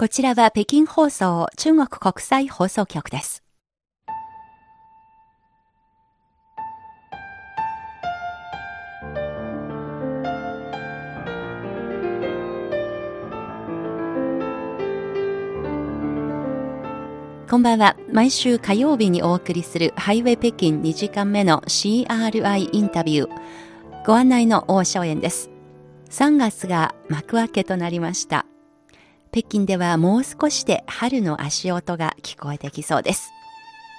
こちらは北京放送中国国際放送局です。こんばんは。毎週火曜日にお送りするハイウェイ北京2時間目の CRI インタビュー。ご案内の大正円です。3月が幕開けとなりました。北京ではもう少しで春の足音が聞こえてきそうです。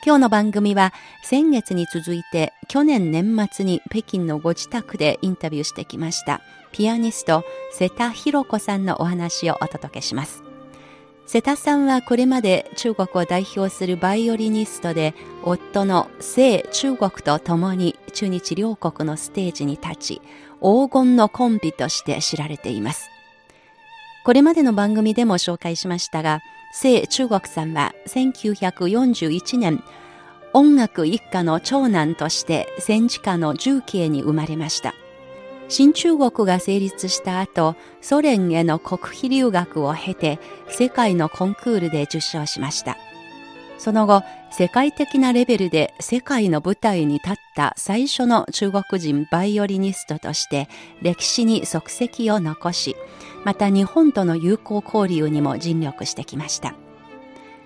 今日の番組は先月に続いて去年年末に北京のご自宅でインタビューしてきましたピアニスト瀬田博子さんのお話をお届けします。瀬田さんはこれまで中国を代表するバイオリニストで夫の聖中国と共に中日両国のステージに立ち黄金のコンビとして知られています。これまでの番組でも紹介しましたが、聖中国さんは1941年、音楽一家の長男として戦時下の重慶に生まれました。新中国が成立した後、ソ連への国費留学を経て、世界のコンクールで受賞しました。その後、世界的なレベルで世界の舞台に立った最初の中国人バイオリニストとして歴史に足跡を残し、また日本との友好交流にも尽力してきました。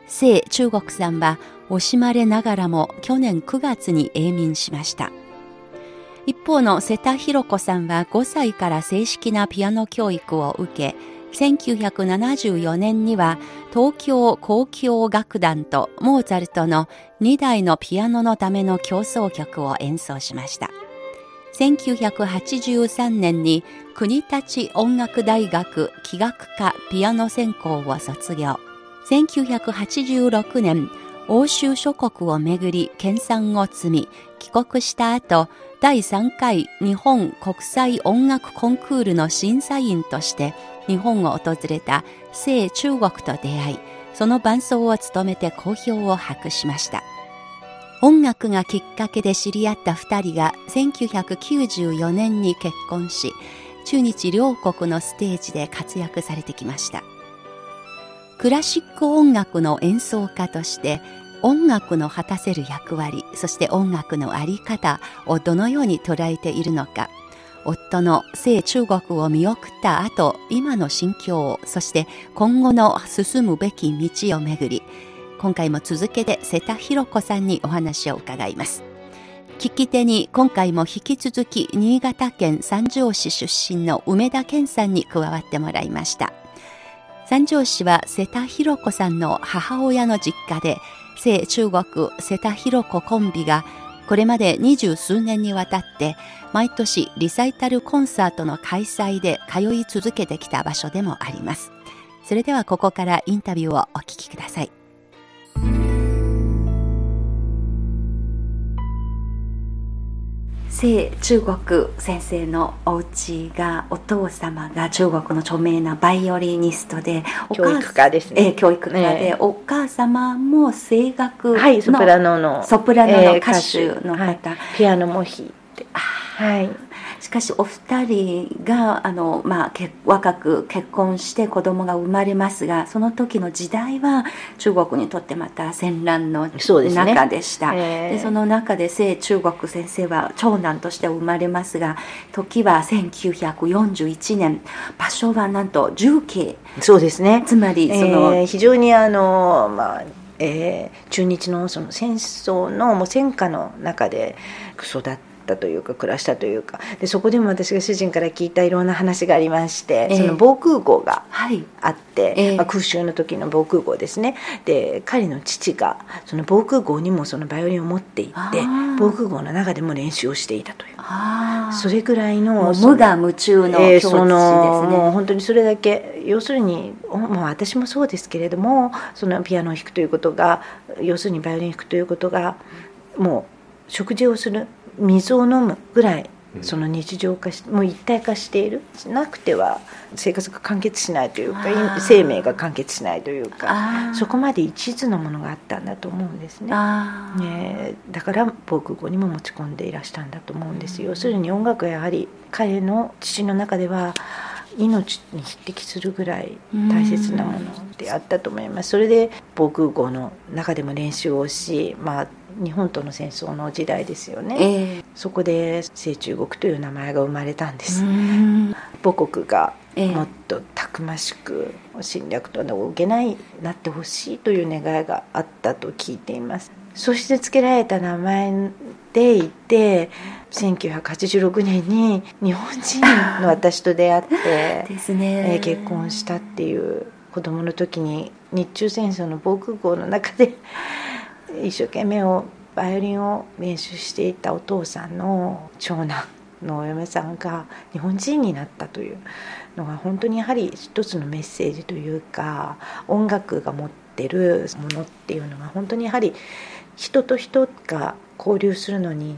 聖中国さんは惜しまれながらも去年9月に永眠しました。一方の瀬田博子さんは5歳から正式なピアノ教育を受け、1974年には東京交響楽団とモーツァルトの2台のピアノのための協奏曲を演奏しました。1983年に国立音楽大学器楽科ピアノ専攻を卒業。1986年、欧州諸国をめぐり研鑽を積み、帰国した後、第3回日本国際音楽コンクールの審査員として日本を訪れた聖中国と出会い、その伴奏を務めて好評を博しました。音楽がきっかけで知り合った二人が1994年に結婚し、中日両国のステージで活躍されてきました。クラシック音楽の演奏家として音楽の果たせる役割、そして音楽のあり方をどのように捉えているのか、夫の聖中国を見送った後、今の心境、そして今後の進むべき道をめぐり、今回も続けて瀬田博子さんにお話を伺います。聞き手に今回も引き続き新潟県三条市出身の梅田健さんに加わってもらいました。三条市は瀬田博子さんの母親の実家で、聖中国瀬田博子コンビがこれまで二十数年にわたって毎年リサイタルコンサートの開催で通い続けてきた場所でもあります。それではここからインタビューをお聞きください。聖中国先生のお家がお父様が中国の著名なバイオリニストで教育家ですね、えー、教育家で、え。ー、お母様も声楽の、はい、ソプラノの。ソプラノの歌手の方、えーはい、ピアノも弾いて。はいしかしお二人があの、まあ、若く結婚して子供が生まれますがその時の時代は中国にとってまた戦乱の中でした。そで、ねその中で聖中国先生は長男として生まれますが時は1941年。場所はなんと重慶。そうですね。つまりその、えー、非常にあの、まあえー、中日のその戦争のもう戦火の中で育ってったというか暮らしたというか。でそこでも私が主人から聞いたいろんな話がありまして、えー、その防空壕があって、はい、まあ、空襲の時の防空壕ですね。で彼の父がその防空壕にもそのバイオリンを持っていって防空壕の中でも練習をしていたという。それぐらいの無我夢中の境地ですね、えー、もう本当にそれだけ要するに、まあ、私もそうですけれどもそのピアノを弾くということが要するにバイオリンを弾くということがもう食事をする水を飲むぐらいその日常化しもう一体化しているなくては生活が完結しないというか生命が完結しないというかそこまで一途なものがあったんだと思うんですねねだから防空壕にも持ち込んでいらしたんだと思うんです要するに音楽はやはり彼の父の中では命に匹敵するぐらい大切なものであったと思います。それで防空壕の中でも練習をし、まあ、日本との戦争の時代ですよね、えー、そこで清中国という名前が生まれたんです。母国がもっとたくましく侵略との受けないなってほしいという願いがあったと聞いています。そして付けられた名前でいて1986年に日本人の私と出会って ですね、え結婚したっていう子供の時に日中戦争の防空壕の中で一生懸命をバイオリンを練習していたお父さんの長男のお嫁さんが日本人になったというのが本当にやはり一つのメッセージというか音楽が持ってるものっていうのが本当にやはり人と人が交流するのに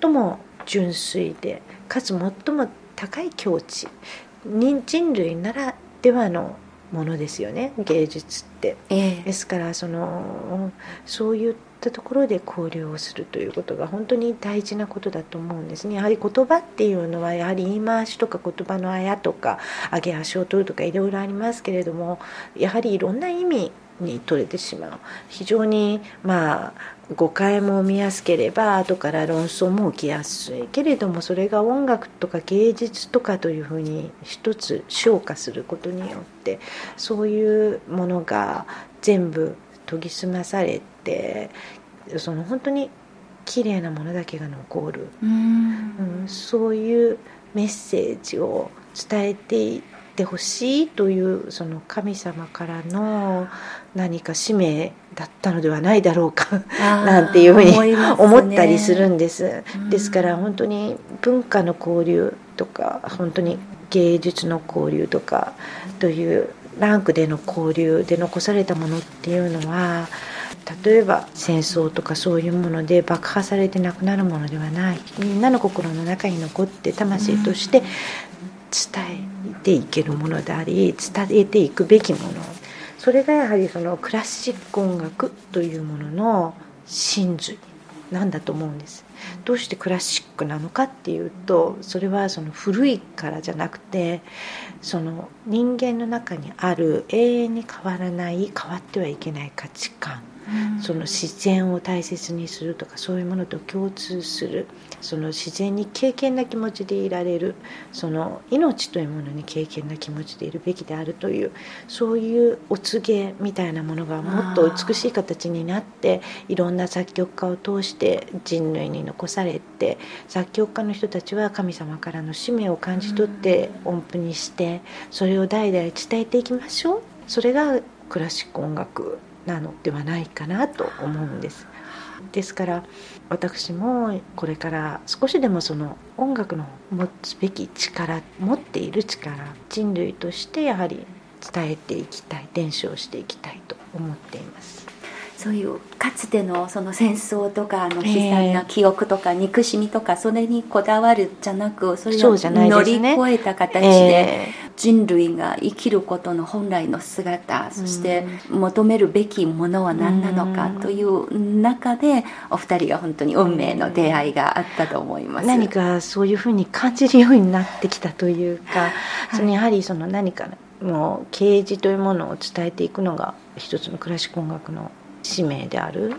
最も純粋でかつ最も高い境地人類ならではのものですよね芸術って、えー、ですからそのそういったところで交流をするということが本当に大事なことだと思うんですね。やはり言葉っていうのはやはり言い回しとか言葉のあやとか上げ足を取るとかいろいろありますけれどもやはりいろんな意味に取れてしまう非常にまあ誤解も生みやすければ後から論争も起きやすいけれどもそれが音楽とか芸術とかというふうに一つ昇華することによってそういうものが全部研ぎ澄まされてその本当に綺麗なものだけが残る、うん、そういうメッセージを伝えていってほしいというその神様からの何か使命だったのではないだろうか なんていうふうに思ったりするんです、ですから本当に文化の交流とか本当に芸術の交流とかというランクでの交流で残されたものっていうのは例えば戦争とかそういうもので爆破されてなくなるものではない。みんなの心の中に残って魂として伝えていけるものであり伝えていくべきものそれがやはりそのクラシック音楽というものの真髄なんだと思うんです。どうしてクラシックなのかっていうとそれはその古いからじゃなくてその人間の中にある永遠に変わらない変わってはいけない価値観その自然を大切にするとかそういうものと共通する。その自然に敬虔な気持ちでいられる。その命というものに敬虔な気持ちでいるべきであるという。そういうお告げみたいなものがもっと美しい形になっていろんな作曲家を通して人類に残されて作曲家の人たちは神様からの使命を感じ取って音符にしてそれを代々伝えていきましょう。それがクラシック音楽なのではないかなと思うんです。ですから私もこれから少しでもその音楽の持つべき力持っている力人類としてやはり伝えていきたい伝承していきたいと思っています。そういうかつてのその戦争とかの悲惨な記憶とか憎しみとかそれにこだわるじゃなくそれを乗り越えた形で人類が生きることの本来の姿そして求めるべきものは何なのかという中でお二人が本当に運命の出会いがあったと思います。何かそういうふうに感じるようになってきたというか、そのやはりその何かの啓示というものを伝えていくのが一つのクラシック音楽の使命である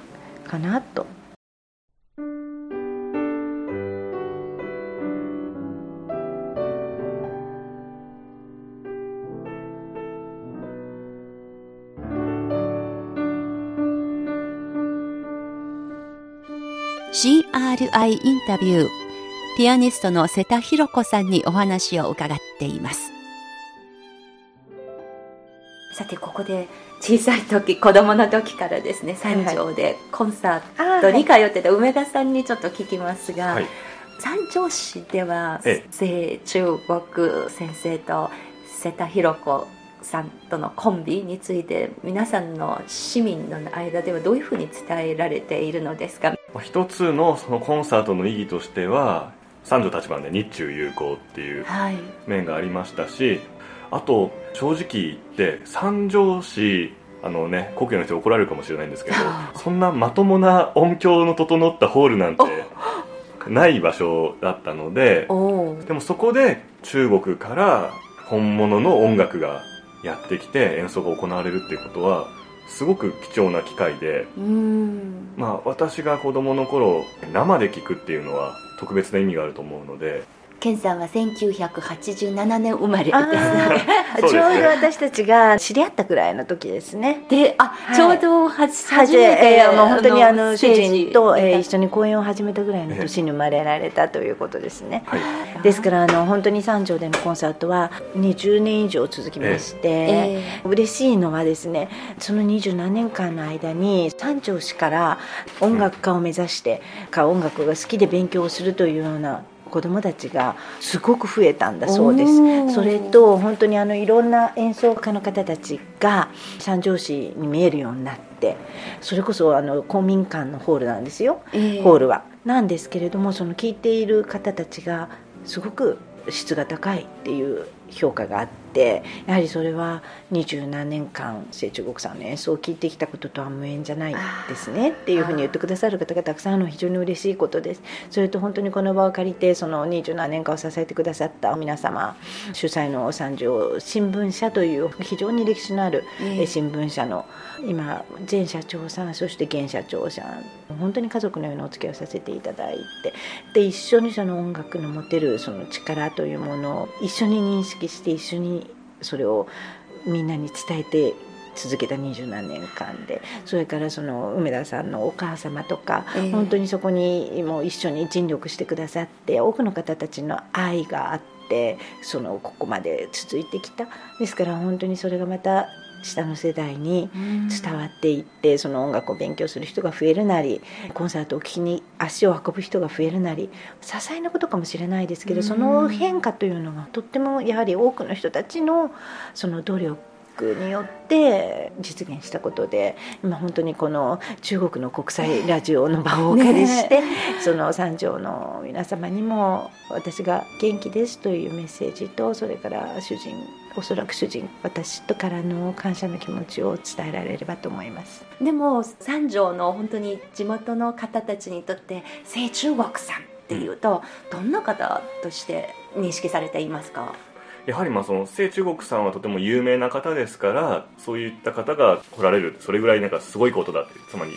かなと。CRI インタビューピアニストの瀬田博子さんにお話を伺っています。さてここで小さい時子供の時からですね三条でコンサートに通ってた梅田さんにちょっと聞きますが、はい、三条市では聖中国先生と瀬田弘子さんとのコンビについて皆さんの市民の間ではどういうふうに伝えられているのですか？一つのそのコンサートの意義としては三条立花で日中友好っていう面がありましたし、はいあと正直言って三条市あのね故郷の人怒られるかもしれないんですけどそんなまともな音響の整ったホールなんてない場所だったのででもそこで中国から本物の音楽がやってきて演奏が行われるっていう。ことはすごく貴重な機会でまあ私が子供の頃生で聴くっていうのは特別な意味があると思うので健さんは1987年生まれ。ですね。ちょうど私たちが知り合ったくらいの時ですね。であ、はい、ちょうど初初めて、えー、もう本当にあの主人と、えー、一緒に公演を始めたぐらいの年に生まれられたということですね、はい、ですからあの本当に三条でのコンサートは20年以上続きまして、えー、嬉しいのはですねその二十何年間の間に三条市から音楽家を目指して、か音楽が好きで勉強をするというような子どもたちがすごく増えたんだそうです。それと本当にあのいろんな演奏家の方たちが三条市に見えるようになってそれこそあの公民館のホールなんですよ、えー、ホールは。なんですけれどもその聴いている方たちがすごく質が高いっていう評価があってやはりそれは二十何年間清中国さんの演奏を聴いてきたこととは無縁じゃないですねっていうふうに言ってくださる方がたくさんあるのは非常に嬉しいことです。それと本当にこの場を借りてその二十何年間を支えてくださった皆様主催の三条新聞社という非常に歴史のある新聞社の今前社長さんそして現社長さん本当に家族のようなお付き合いをさせていただいてで一緒にその音楽の持てるその力というものを一緒に認識して一緒にそれをみんなに伝えて続けた二十何年間で。それからその梅田さんのお母様とか、えー、本当にそこにもう一緒に尽力してくださって多くの方たちの愛があってそのここまで続いてきた。ですから本当にそれがまた下の世代に伝わっていってその音楽を勉強する人が増えるなりコンサートを聴きに足を運ぶ人が増えるなり些細なことかもしれないですけどその変化というのがとってもやはり多くの人たちのその努力によって実現したことで今本当にこの中国の国際ラジオの場をお借りして、ね、その三条の皆様にも私が元気ですというメッセージとそれから主人おそらく主人私とからの感謝の気持ちを伝えられればと思います。でも三条の本当に地元の方たちにとって聖中国さんっていうとどんな方として認識されていますか？やはりまあその聖中国さんはとても有名な方ですからそういった方が来られるそれぐらいなんかすごいことだってつまり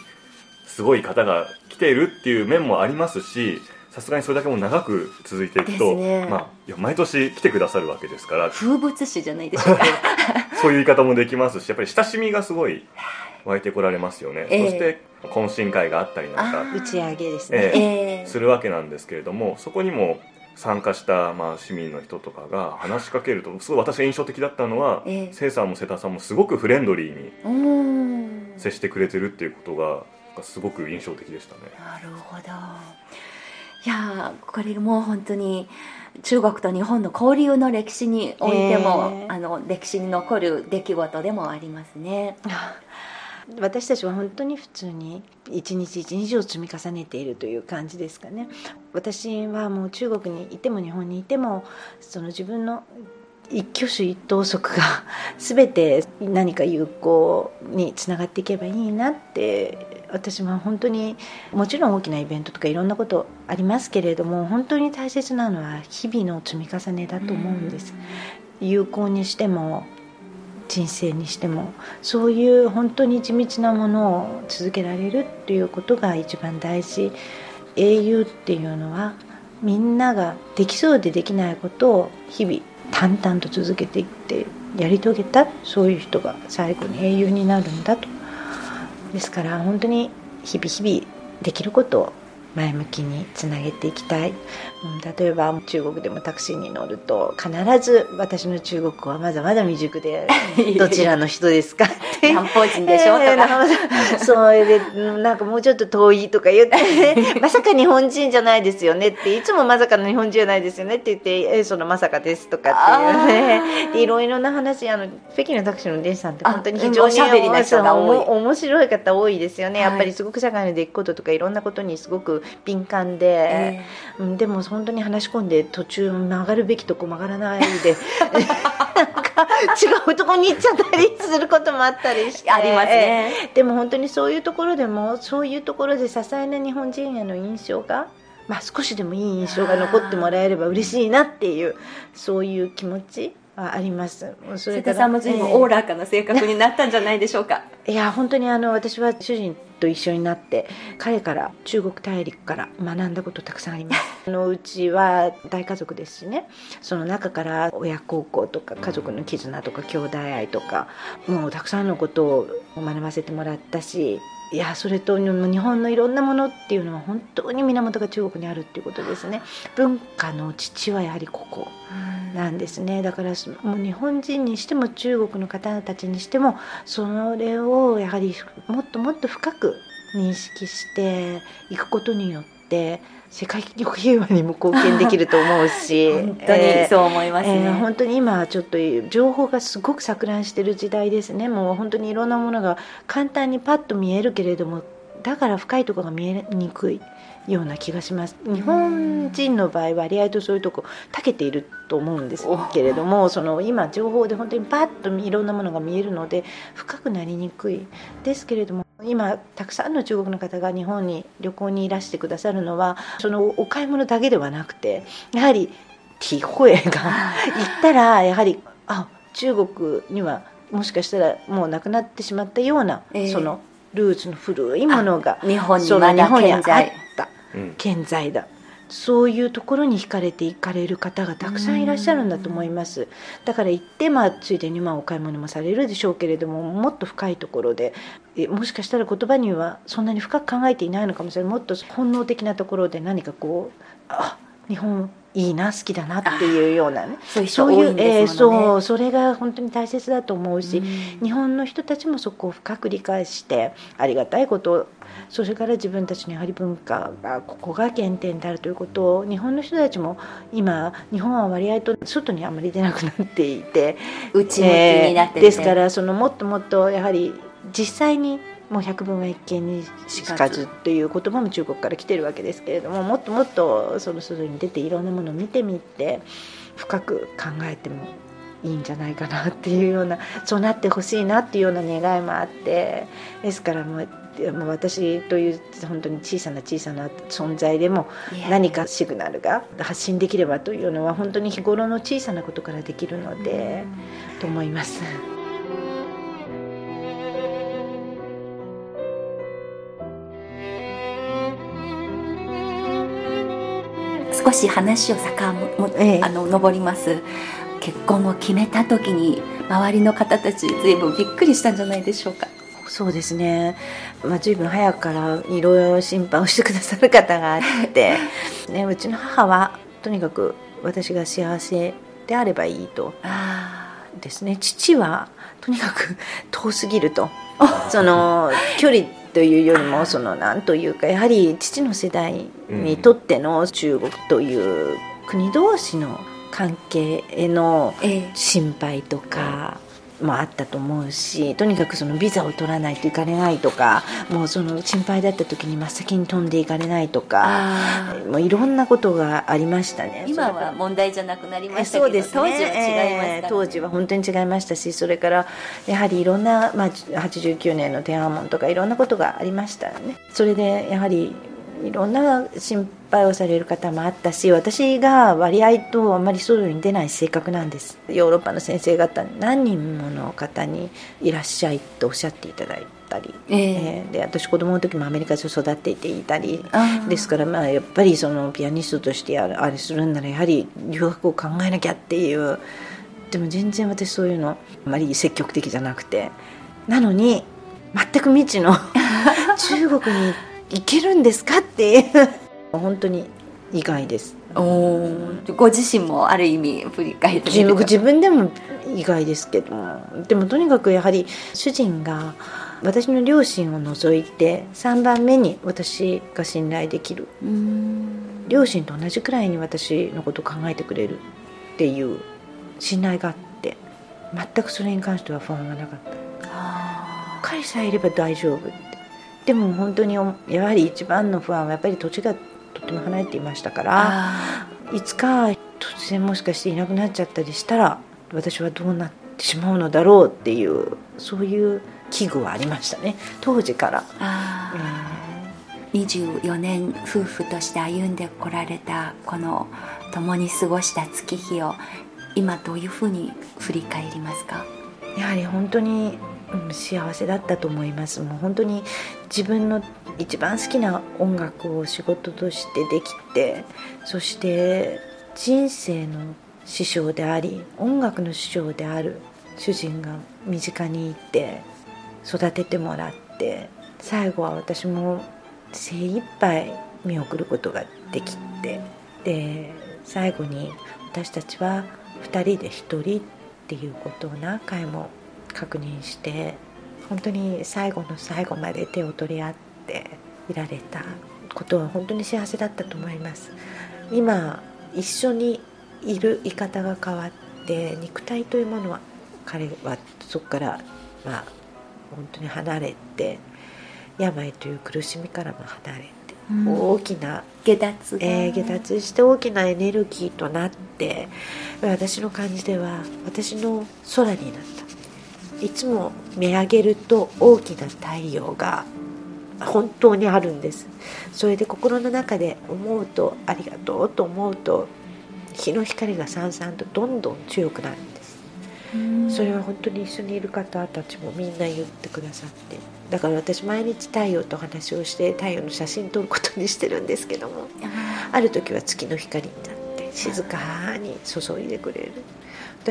すごい方が来ているっていう面もありますしさすがにそれだけも長く続いていくと、ね、まあ、いや毎年来てくださるわけですから。風物詩じゃないでしょうかそういう言い方もできますしやっぱり親しみがすごい湧いてこられますよね、えー、そして懇親会があったりなんか打ち上げですね、えー、するわけなんですけれどもそこにも参加した、まあ、市民の人とかが話しかけるとすごい私が印象的だったのは、えー、セイさんも瀬田さんもすごくフレンドリーに接してくれてるっていうことがすごく印象的でしたね。なるほどいやこれも本当に中国と日本の交流の歴史においても、えー、あの歴史に残る出来事でもありますね。私たちは本当に普通に一日一日を積み重ねているという感じですかね私はもう中国にいても日本にいてもその自分の一挙手一投足が 全て何か有効につながっていけばいいなって私は本当にもちろん大きなイベントとかいろんなことありますけれども本当に大切なのは日々の積み重ねだと思うんです。有効にしても人生にしてもそういう本当に地道なものを続けられるっていうことが一番大事英雄っていうのはみんなができそうでできないことを日々淡々と続けていってやり遂げたそういう人が最後に英雄になるんだとですから本当に日々日々できることを前向きにつなげていきたい、例えば中国でもタクシーに乗ると必ず私の中国語はまだまだ未熟で どちらの人ですかって。南方人でしょ、えー、とか。それでなんかもうちょっと遠いとか言って、まさか日本人じゃないですよねっていつもまさかの日本人じゃないですよねって言ってえー、そのまさかですとかっていうね。いろいろな話あの北京のタクシーの運転手さんって本当に非常に面白い方多いですよね、はい、やっぱりすごく社会の出来事とかいろんなことにすごく敏感で、えー、でも本当に話し込んで途中曲がるべきとこ曲がらないで なんか違うとこに行っちゃったりすることもあったりして。ありますね。でも本当にそういうところでもそういうところで些細な日本人への印象がまあ、少しでもいい印象が残ってもらえれば嬉しいなっていうそういう気持ちあります。それからさんも随分おおらかな性格になったんじゃないでしょうか、いや本当にあの私は主人と一緒になって彼から中国大陸から学んだことたくさんあります。あのうちは大家族ですしね。その中から親孝行とか家族の絆とか兄弟愛とかもうたくさんのことを学ばせてもらったしいやそれと日本のいろんなものっていうのは本当に源が中国にあるっていうことですね。文化の父はやはりここなんですね。だからもう日本人にしても中国の方たちにしてもそれをやはりもっともっと深く認識していくことによって世界平和にも貢献できると思うし。本当にそう思いますね、えーえー、本当に今ちょっと情報がすごく錯乱してる時代ですね。もう本当にいろんなものが簡単にパッと見えるけれどもだから深いところが見えにくいような気がします。日本人の場合割合とそういうとこ長けていると思うんですけれどもその今情報で本当にパッといろんなものが見えるので深くなりにくいですけれども今たくさんの中国の方が日本に旅行にいらしてくださるのはそのお買い物だけではなくてやはりティホエが行ったらやはりあ中国にはもしかしたらもうなくなってしまったような、えー、そのルーツの古いものが日本にまだ健在健在だ、そういうところに惹かれていかれる方がたくさんいらっしゃるんだと思います。だから行って、まあ、ついでにまあお買い物もされるでしょうけれどももっと深いところでもしかしたら言葉にはそんなに深く考えていないのかもしれない。もっと本能的なところで何かこうあ日本いいな好きだなっていうようなね。そういう、ね、えー、そうそれが本当に大切だと思うし、うん、日本の人たちもそこを深く理解してありがたいことそれから自分たちのやはり文化がここが原点であるということを日本の人たちも今日本は割合と外にあまり出なくなっていて内向きになって、えー、ですからそのもっともっとやはり実際にもう百聞は一見にしかずという言葉も中国から来てるわけですけれどももっともっとその外に出ていろんなものを見てみて深く考えてもいいんじゃないかなっていうようなそうなってほしいなっていうような願いもあってですからもうもう私という本当に小さな小さな存在でも何かシグナルが発信できればというのは本当に日頃の小さなことからできるので、と思います。少し話を坂も、ええ、あの上ります。結婚を決めた時に周りの方たち随分びっくりしたんじゃないでしょうか。そうですね、まあ、随分早くからいろいろ心配をしてくださる方があって、ね、うちの母はとにかく私が幸せであればいいと。ですね。父はとにかく遠すぎると。その距離というよりもその何というかやはり父の世代にとっての中国という国同士の関係への心配とか、もあったと思うしとにかくそのビザを取らないといかれないとかもうその心配だった時に真っ先に飛んでいかれないとかもういろんなことがありましたね。今は問題じゃなくなりましたけど、ね、当時は違いました、ね、当時は本当に違いましたしそれからやはりいろんな、まあ、89年の天安門とかいろんなことがありましたね。それでやはりいろんな心配をされる方もあったし私が割合とあまり外に出ない性格なんです。ヨーロッパの先生方何人もの方にいらっしゃいとおっしゃっていただいたり、えー、えー、で私子供の時もアメリカで育っていていたりですからまあやっぱりそのピアニストとしてあれするんならやはり留学を考えなきゃっていう。でも全然私そういうのあまり積極的じゃなくて。なのに全く未知の 中国にいけるんですかっていう本当に意外です。おご自身もある意味振り返って自自分でも意外ですけど。もでもとにかくやはり主人が私の両親を除いて3番目に私が信頼できる。両親と同じくらいに私のことを考えてくれるっていう信頼があって全くそれに関しては不安がなかった。彼さえいれば大丈夫でも本当にやはり一番の不安はやっぱり土地がとても離れていましたからいつか突然もしかしていなくなっちゃったりしたら私はどうなってしまうのだろうっていうそういう危惧はありましたね。当時から。えー、24年夫婦として歩んでこられたこの共に過ごした月日を今どういうふうに振り返りますか？やはり本当に、うん、幸せだったと思います。もう本当に自分の一番好きな音楽を仕事としてできてそして人生の師匠であり音楽の師匠である主人が身近にいて育ててもらって最後は私も精一杯見送ることができてで最後に私たちは2人で1人っていうことを何回も確認して本当に最後の最後まで手を取り合っていられたことは本当に幸せだったと思います。今一緒にいる言い方が変わって肉体というものは彼はそこからまあ本当に離れて病という苦しみからも離れて、うん、大きな下脱えー、下脱して大きなエネルギーとなって私の感じでは私の空になったいつも見上げると大きな太陽が本当にあるんです。それで心の中で思うとありがとうと思うと日の光がさんさんとどんどん強くなるんです。それは本当に一緒にいる方たちもみんな言ってくださって。だから私毎日太陽と話をして太陽の写真撮ることにしてるんですけども。ある時は月の光になって静かに注いでくれる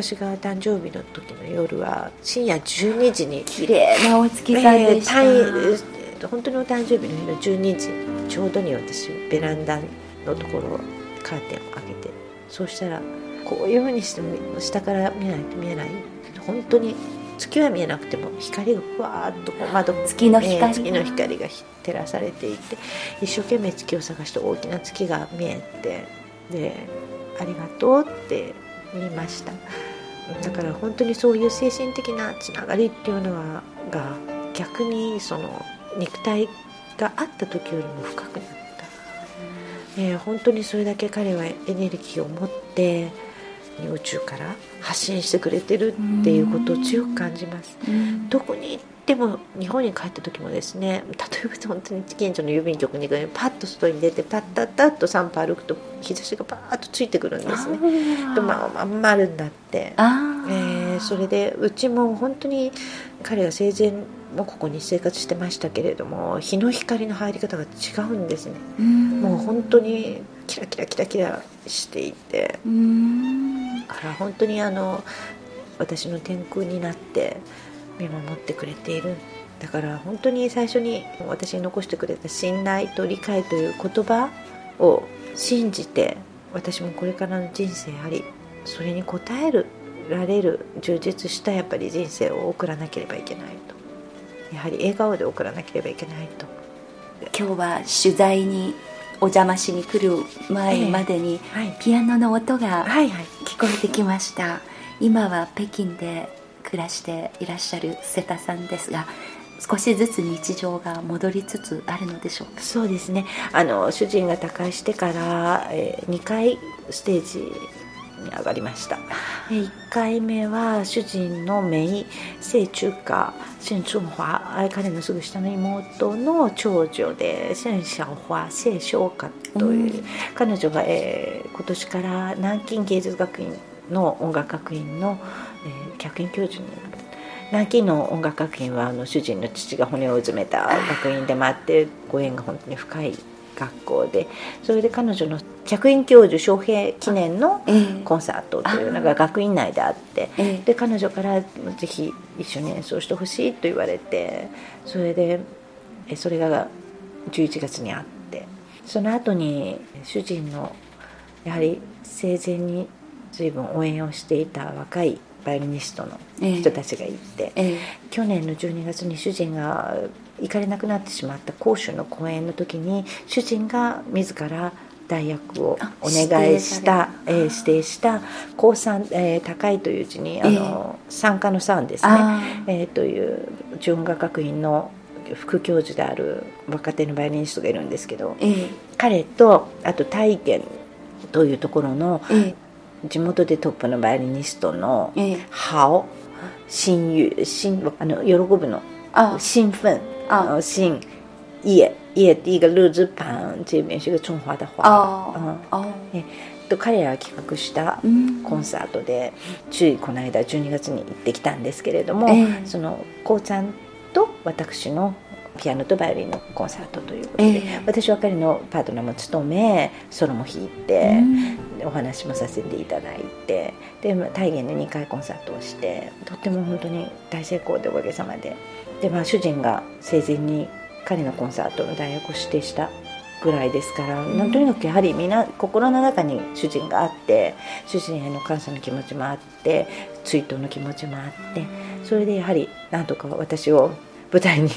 私が誕生日の時の夜は深夜12時に綺麗なお月さんでした、えー、本当にお誕生日の日の12時ちょうどに私ベランダのところカーテンを開けてそうしたらこういうふうにしても下から見ないと見えない。本当に月は見えなくても光がふわーっとこう窓月の光,、えー、月の光が照らされていて一生懸命月を探して大きな月が見えてで「ありがとう」って言いました。だから本当にそういう精神的なつながりっていうのはが逆にその肉体があった時よりも深くなった、えー、本当にそれだけ彼はエネルギーを持って宇宙から発信してくれてるっていうことを強く感じます、どこに行っても日本に帰った時もですね例えば本当に近所の郵便局に行くパッと外に出てパッタッタッと3歩歩くと日差しがバーッとついてくるんですね。とまあまん丸になって、えー、それでうちも本当に彼が生前もここに生活してましたけれども日の光の入り方が違うんですね。もう本当にキラキラキラキラしていて。から本当にあの私の天空になって見守ってくれているだから本当に最初に私に残してくれた信頼と理解という言葉を信じて私もこれからの人生ありそれに応えるられる充実したやっぱり人生を送らなければいけないと。やはり笑顔で送らなければいけないと。今日は取材にお邪魔しに来る前までに、ピアノの音が聞こえてきました、今は北京で暮らしていらっしゃる瀬田さんですが少しずつ日常が戻りつつあるのでしょうか？そうですね。あの主人が他界してから、えー、2回ステージに上がりました。1回目は主人の姪清中華謝春華彼のすぐ下の妹の長女で謝小華謝小華という、うん、彼女が、えー、今年から南京芸術学院の音楽学院の、えー、客員教授に南京の音楽学院はあの主人の父が骨をうずめた学院でもあってご縁が本当に深い学校でそれで彼女の客員教授招聘記念のコンサートというのが学院内であって、で彼女からぜひ一緒に演奏してほしいと言われてそれでそれが11月にあってその後に主人のやはり生前に随分応援をしていた若いバイオリニストの人たちがいて、ええ、去年の12月に主人が行かれなくなってしまった講習の講演の時に主人が自ら代役をお願いした指定,、えー、指定した高三、えー、高いという字にあの、えー、参加の3ですね、えー、という純雅学院の副教授である若手のバイオリニストがいるんですけど、えー、彼とあと大元というところの、えー、地元でトップのバイオリニストの「ハオ」親友親あの喜ぶの。興奮啊，兴业业第一个日字旁这边是个中华的华，哦哦，哎，と彼らが企画したコンサートで、ついこの間12月に行ってきたんですけれども、えー、そのこうちゃんと私のピアノとバイオリンのコンサートということで、えー、私は彼のパートナーも務めソロも弾いて、お話もさせていただいてで大元で2回コンサートをしてとっても本当に大成功でおかげさまで。で、まあ、主人が生前に彼のコンサートの代役を指定したぐらいですから、うん、とにかくやはりみんな心の中に主人があって主人への感謝の気持ちもあって追悼の気持ちもあってそれでやはりなんとか私を舞台に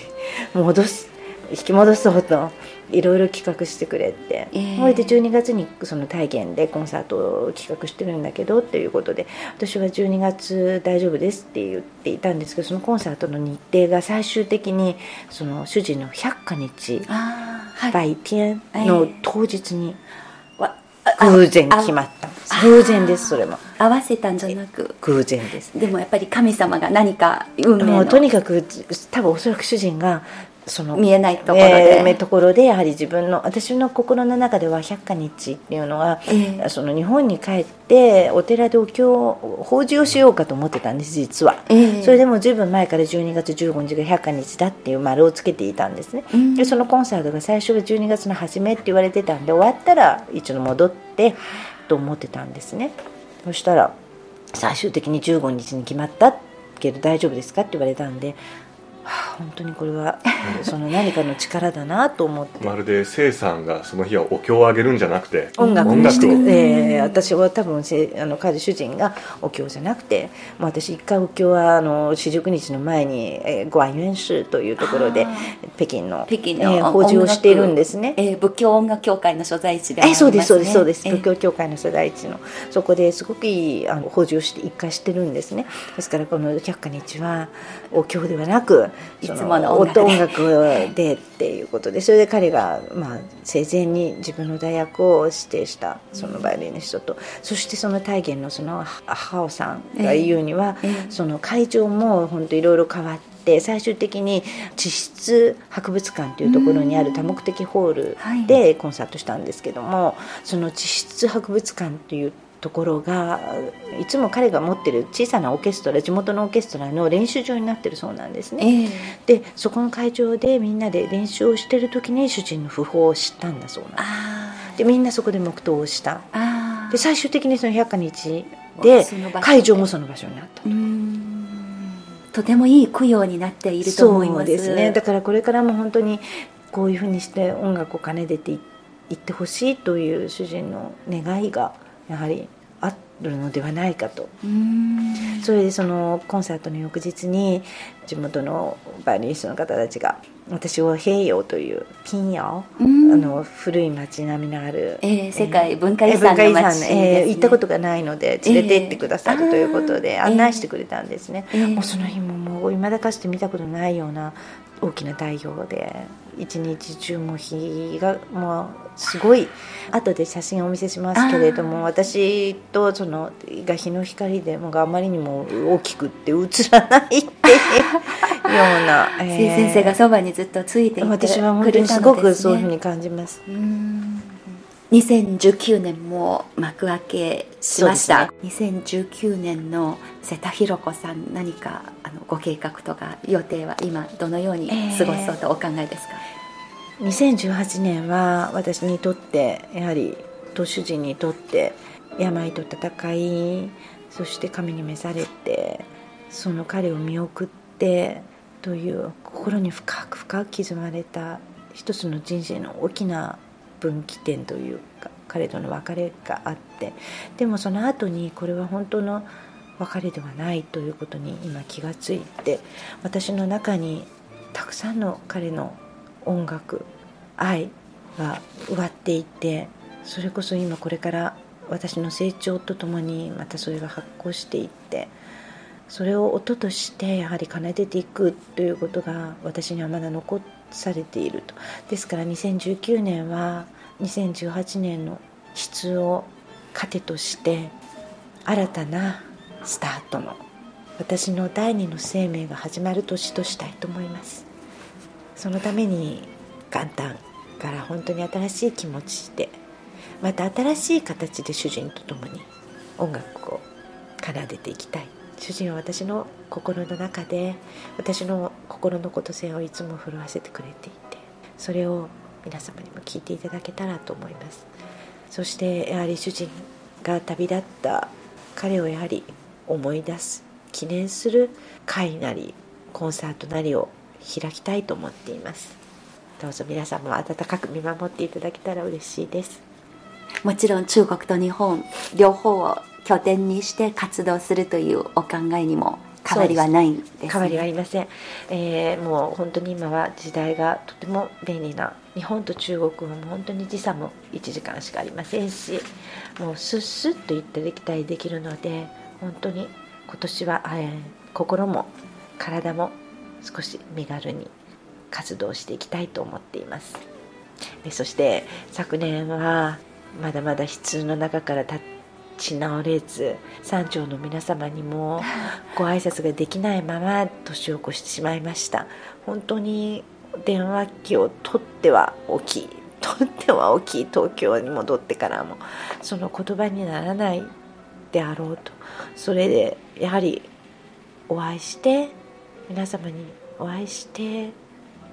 戻す引き戻そうといろいろ企画してくれて、えー、それで12月にその体験でコンサートを企画してるんだけどっていうことで私は12月大丈夫ですって言っていたんですけどそのコンサートの日程が最終的にその主人の百花日売店の当日に偶然決まったんです。偶然ですそれも合わせたんじゃなく。偶然です、でもやっぱり神様が何か運命の。とにかく多分おそらく主人がその見えないところで、えー、ところでやはり自分の私の心の中では百花日っていうのは、えー、その日本に帰ってお寺でお経法事をしようかと思ってたんです実は、えー、それでもずいぶん前から12月15日が百花日だっていう丸をつけていたんですね、うん、でそのコンサートが最初が12月の初めって言われてたんで終わったら一度戻ってと思ってたんですねそしたら最終的に15日に決まったけど大丈夫ですかって言われたんで本当にこれはその何かの力だなと思って。まるで聖さんがその日はお経をあげるんじゃなくて音楽にして。えー、私は多分あの彼主人がお経じゃなくてもう私一回お経はあの四十九日の前に、えー、ご安元宗というところで北京の北京の、えー、法事をしているんですね、えー、仏教音楽協会の所在地であります、ね、そうですそうですそうです、仏教協会の所在地の。そこですごくいいあの法事をして一回してるんですね。ですからこの百花日はお経ではなくいつもの音楽。でっていうことでそれで彼が、まあ、生前に自分の大学を指定したそのバイオリニストと、そしてその大元のその母尾さんが言うには、その会場も本当いろいろ変わって。最終的に地質博物館というところにある多目的ホールでコンサートしたんですけども、その地質博物館というところがいつも彼が持ってる小さなオーケストラ地元のオーケストラの練習場になってるそうなんですね、えー、でそこの会場でみんなで練習をしてる時に主人の訃報を知ったんだそうなんです。でみんなそこで黙祷をした。で最終的にその百花日で会場もその場所になったと。とてもいい供養になっていると思います。ですね。だからこれからも本当にこういうふうにして音楽を奏でていってほしいという主人の願いがやはりあるのではないかと。それでそのコンサートの翌日に地元のバイオリニストの方たちが私を平洋という金陽あの古い町並みのある、えー、世界文化遺産の町、ね、えー、行ったことがないので連れて行ってくださるということで案内してくれたんですね、えー、もうその日ももう未だかつて見たことないような大きな太陽で一日中も日がもうすごい後で写真をお見せしますけれども私とそのが日の光でもがあまりにも大きくって映らないっていうような、えー、先生がそばにずっとついていて私は本当にすごくそういうふうに感じます。2019年も幕開けしました、ね、2019年の瀬田寛子さん何かあのご計画とか予定は今どのように過ごそうとお考えですか、えー、2018年は私にとってやはり投手陣にとって病と闘いそして神に召されてその彼を見送ってという心に深く深く刻まれた一つの人生の大きな分岐点というか彼との別れがあってでもその後にこれは本当の別れではないということに今気がついて私の中にたくさんの彼の音楽愛が植わっていてそれこそ今これから私の成長とともにまたそれが発酵していってそれを音としてやはり奏でていくということが私にはまだ残っされていると。ですから2019年は2018年の質を糧として新たなスタートの私の第二の生命が始まる年としたいと思います。そのために元旦から本当に新しい気持ちでまた新しい形で主人と共に音楽を奏でていきたい主人は私の心の中で私の心のこと線をいつも震わせてくれていてそれを皆様にも聞いていただけたらと思います。そしてやはり主人が旅立った彼をやはり思い出す記念する会なりコンサートなりを開きたいと思っています。どうぞ皆さんも温かく見守っていただけたら嬉しいです。もちろん中国と日本両方を拠点にして活動するというお考えにも変わりはないんです、ね、変わりはありません、えー、もう本当に今は時代がとても便利な日本と中国はもう本当に時差も1時間しかありませんしもうスッスッと行ったり来たりできるので本当に今年は、えー、心も体も少し身軽に活動していきたいと思っています。そして昨年はまだまだ悲痛の中から立ち直れず山頂の皆様にも ご挨拶ができないまま年を越してしまいました。本当に電話機を取っては大きい取っては大きい東京に戻ってからもその言葉にならないであろうと。それでやはりお会いして皆様にお会いして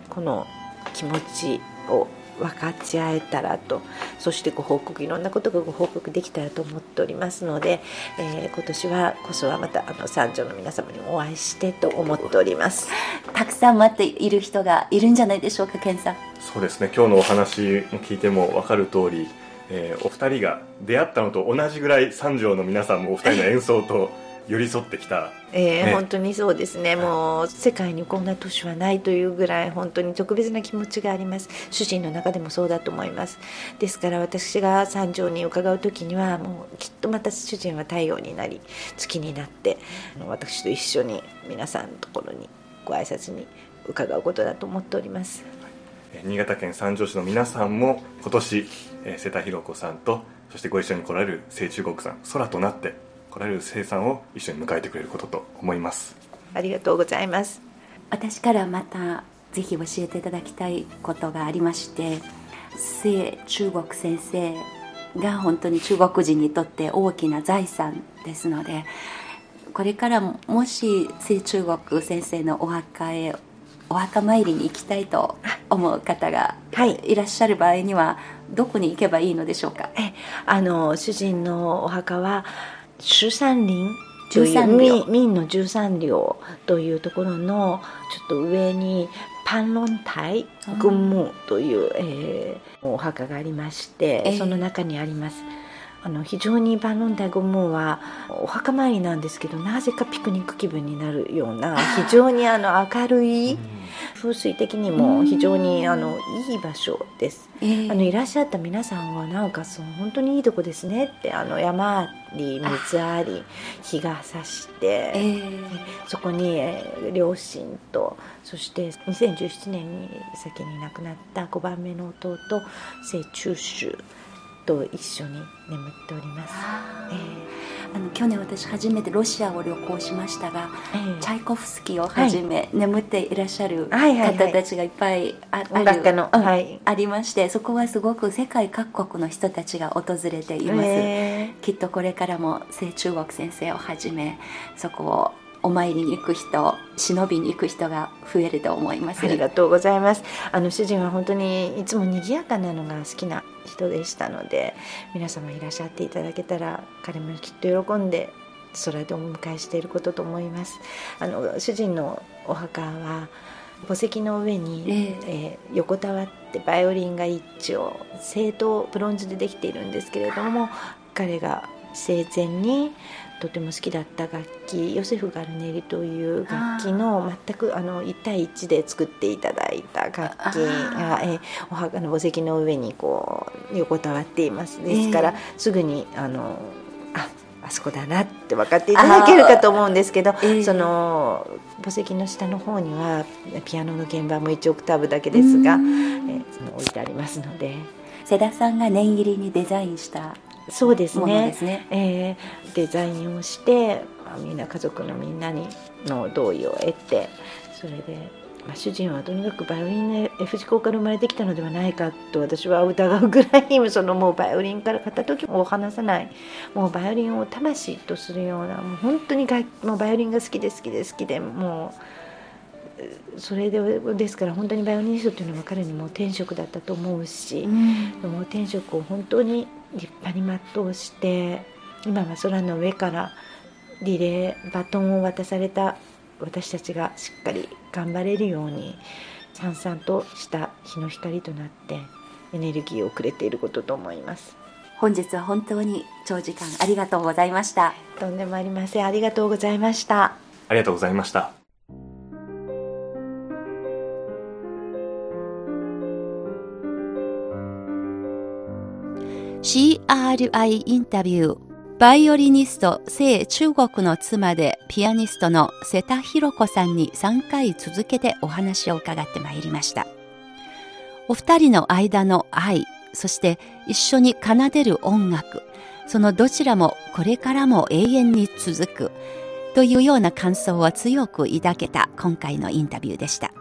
この気持ちを分かち合えたらと。そしてご報告いろんなことがご報告できたらと思っておりますので、えー、今年はこそはまたあの三条の皆様にもお会いしてと思っております。たくさん待っている人がいるんじゃないでしょうか健さん。そうですね。今日のお話を聞いても分かる通り、えー、お二人が出会ったのと同じぐらい三条の皆さんもお二人の演奏と寄り添ってきた、えー、ね、本当にそうですね。もう世界にこんな都市はないというぐらい本当に特別な気持ちがあります。主人の中でもそうだと思います。ですから私が三条に伺う時にはもうきっとまた主人は太陽になり月になって私と一緒に皆さんのところにご挨拶に伺うことだと思っております。新潟県三条市の皆さんも今年瀬田寛子さんとそしてご一緒に来られる清中国さん空となって来られる生産を一緒に迎えてくれることと思います。ありがとうございます。私からまたぜひ教えていただきたいことがありまして聖中国先生が本当に中国人にとって大きな財産ですのでこれからもし聖中国先生のお墓へお墓参りに行きたいと思う方がい。らっしゃる場合にはどこに行けばいいのでしょうか、あの主人のお墓は十三林という民の十三両というところのちょっと上にパンロン台軍務という、えー、お墓がありまして、えー、その中にありますあの非常にバンロンダゴムはお墓参りなんですけどなぜかピクニック気分になるような非常にあの明るい風水的にも非常にあのいい場所です、えー、あのいらっしゃった皆さんはなんかその本当にいいとこですねってあの山あり水あり日が差して、えー、そこに、え両親とそして2017年に先に亡くなった5番目の弟聖中州と一緒に眠っております、えー、あの去年私初めてロシアを旅行しましたが、えー、チャイコフスキーをはじめ、はい、眠っていらっしゃる方たちがいっぱいあ,、の、はい、ありましてそこはすごく世界各国の人たちが訪れています、え。ー、きっとこれからも聖中国先生をはじめそこをお参りに行く人忍びに行く人が増えると思います。ありがとうございます。あの主人は本当にいつも賑やかなのが好きな人でしたので皆様いらっしゃっていただけたら彼もきっと喜んで空でお迎えしていることと思います。あの主人のお墓は墓石の上に、えー、えー、横たわってバイオリンが一丁正統ブロンズでできているんですけれども彼が生前にとても好きだった楽器ヨセフ・ガルネリという楽器の全くあの1対1で作っていただいた楽器がえお墓の墓石の上にこう横たわっています。ですから、えー、すぐにあのああそこだなって分かっていただけるかと思うんですけど、えー、その墓石の下の方にはピアノの鍵盤も1オクターブだけですが、えー、その置いてありますので。世田さんが念入りにデザインしたそうですね。ですね、えー、デザインをしてみんな家族のみんなにの同意を得てそれでまあ、主人はとにかくバイオリンの F 字工から生まれてきたのではないかと私は疑うぐらいそのもうバイオリンから片時も離さない。もうバイオリンを魂とするようなもう本当にもうバイオリンが好きで好きで好きでもうそれでですから本当にバイオリニストというのは彼にも天職だったと思うし、うん、もう天職を本当に立派に全うして今は空の上からリレーバトンを渡された私たちがしっかり頑張れるようにさんさんとした日の光となってエネルギーをくれていることと思います。本日は本当に長時間ありがとうございました。とんでもありません。ありがとうございました。ありがとうございました CRI インタビューバイオリニスト、聖中国の妻でピアニストの瀬田博子さんに3回続けてお話を伺ってまいりました。お二人の間の愛、そして一緒に奏でる音楽、そのどちらもこれからも永遠に続くというような感想を強く抱けた今回のインタビューでした。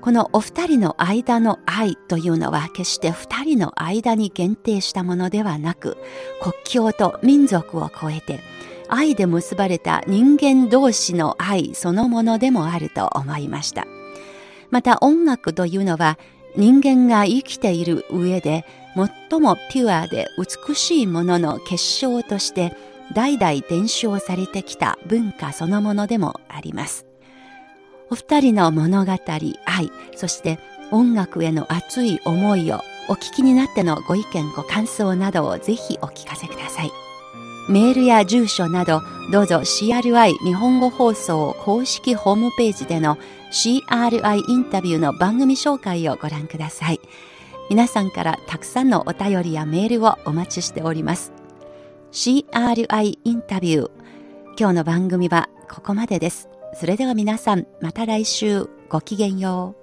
このお二人の間の愛というのは決して二人の間に限定したものではなく国境と民族を超えて愛で結ばれた人間同士の愛そのものでもあると思いました。また音楽というのは人間が生きている上で最もピュアで美しいものの結晶として代々伝承されてきた文化そのものでもあります。お二人の物語、愛、そして音楽への熱い思いをお聞きになってのご意見、ご感想などをぜひお聞かせください。メールや住所など、どうぞ CRI 日本語放送公式ホームページでの CRI インタビューの番組紹介をご覧ください。皆さんからたくさんのお便りやメールをお待ちしております。CRI インタビュー。今日の番組はここまでです。それでは皆さん、また来週ごきげんよう。